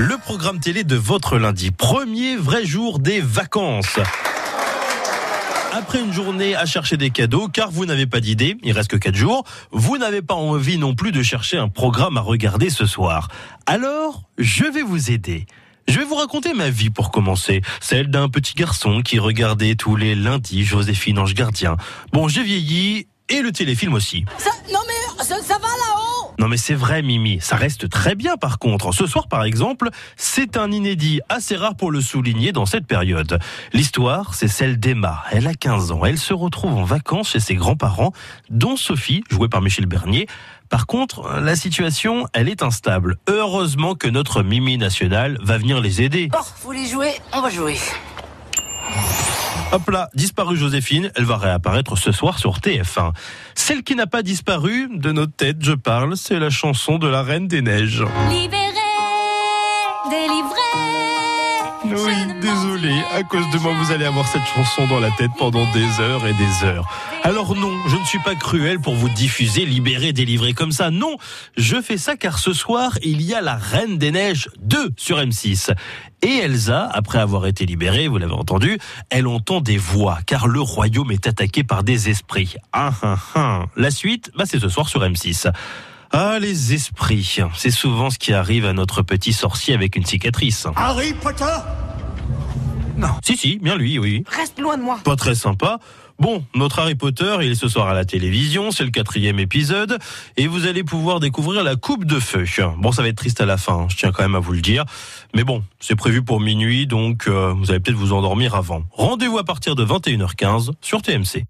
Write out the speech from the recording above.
Le programme télé de votre lundi, premier vrai jour des vacances. Après une journée à chercher des cadeaux, car vous n'avez pas d'idée, il reste que 4 jours, vous n'avez pas envie non plus de chercher un programme à regarder ce soir. Alors, je vais vous aider. Je vais vous raconter ma vie pour commencer, celle d'un petit garçon qui regardait tous les lundis Joséphine Ange Gardien. Bon, j'ai vieilli et le téléfilm aussi. Ça, non ça, ça va là-haut Non mais c'est vrai Mimi, ça reste très bien par contre. Ce soir par exemple, c'est un inédit assez rare pour le souligner dans cette période. L'histoire, c'est celle d'Emma. Elle a 15 ans, elle se retrouve en vacances chez ses grands-parents, dont Sophie, jouée par Michel Bernier. Par contre, la situation, elle est instable. Heureusement que notre Mimi nationale va venir les aider. Bon, vous voulez jouer? On va jouer. Hop là, disparue Joséphine, elle va réapparaître ce soir sur TF1. Celle qui n'a pas disparu, de notre tête je parle, c'est la chanson de la Reine des Neiges. Libéré, délivré. Oui, désolé, à cause de moi vous allez avoir cette chanson dans la tête pendant des heures et des heures. Alors non, je ne suis pas cruel pour vous diffuser, libérer, délivrer comme ça. Non, je fais ça car ce soir, il y a la Reine des Neiges 2 sur M6. Et Elsa, après avoir été libérée, vous l'avez entendu, elle entend des voix, car le royaume est attaqué par des esprits. Ah, ah, ah. La suite, bah, c'est ce soir sur M6. Ah, les esprits, c'est souvent ce qui arrive à notre petit sorcier avec une cicatrice. Harry Potter? Si, si, bien lui, oui. Reste loin de moi. Pas très sympa. Bon, notre Harry Potter, il est ce soir à la télévision, c'est le quatrième épisode, et vous allez pouvoir découvrir la coupe de feu. Bon, ça va être triste à la fin, hein, je tiens quand même à vous le dire, mais bon, c'est prévu pour minuit, donc euh, vous allez peut-être vous endormir avant. Rendez-vous à partir de 21h15 sur TMC.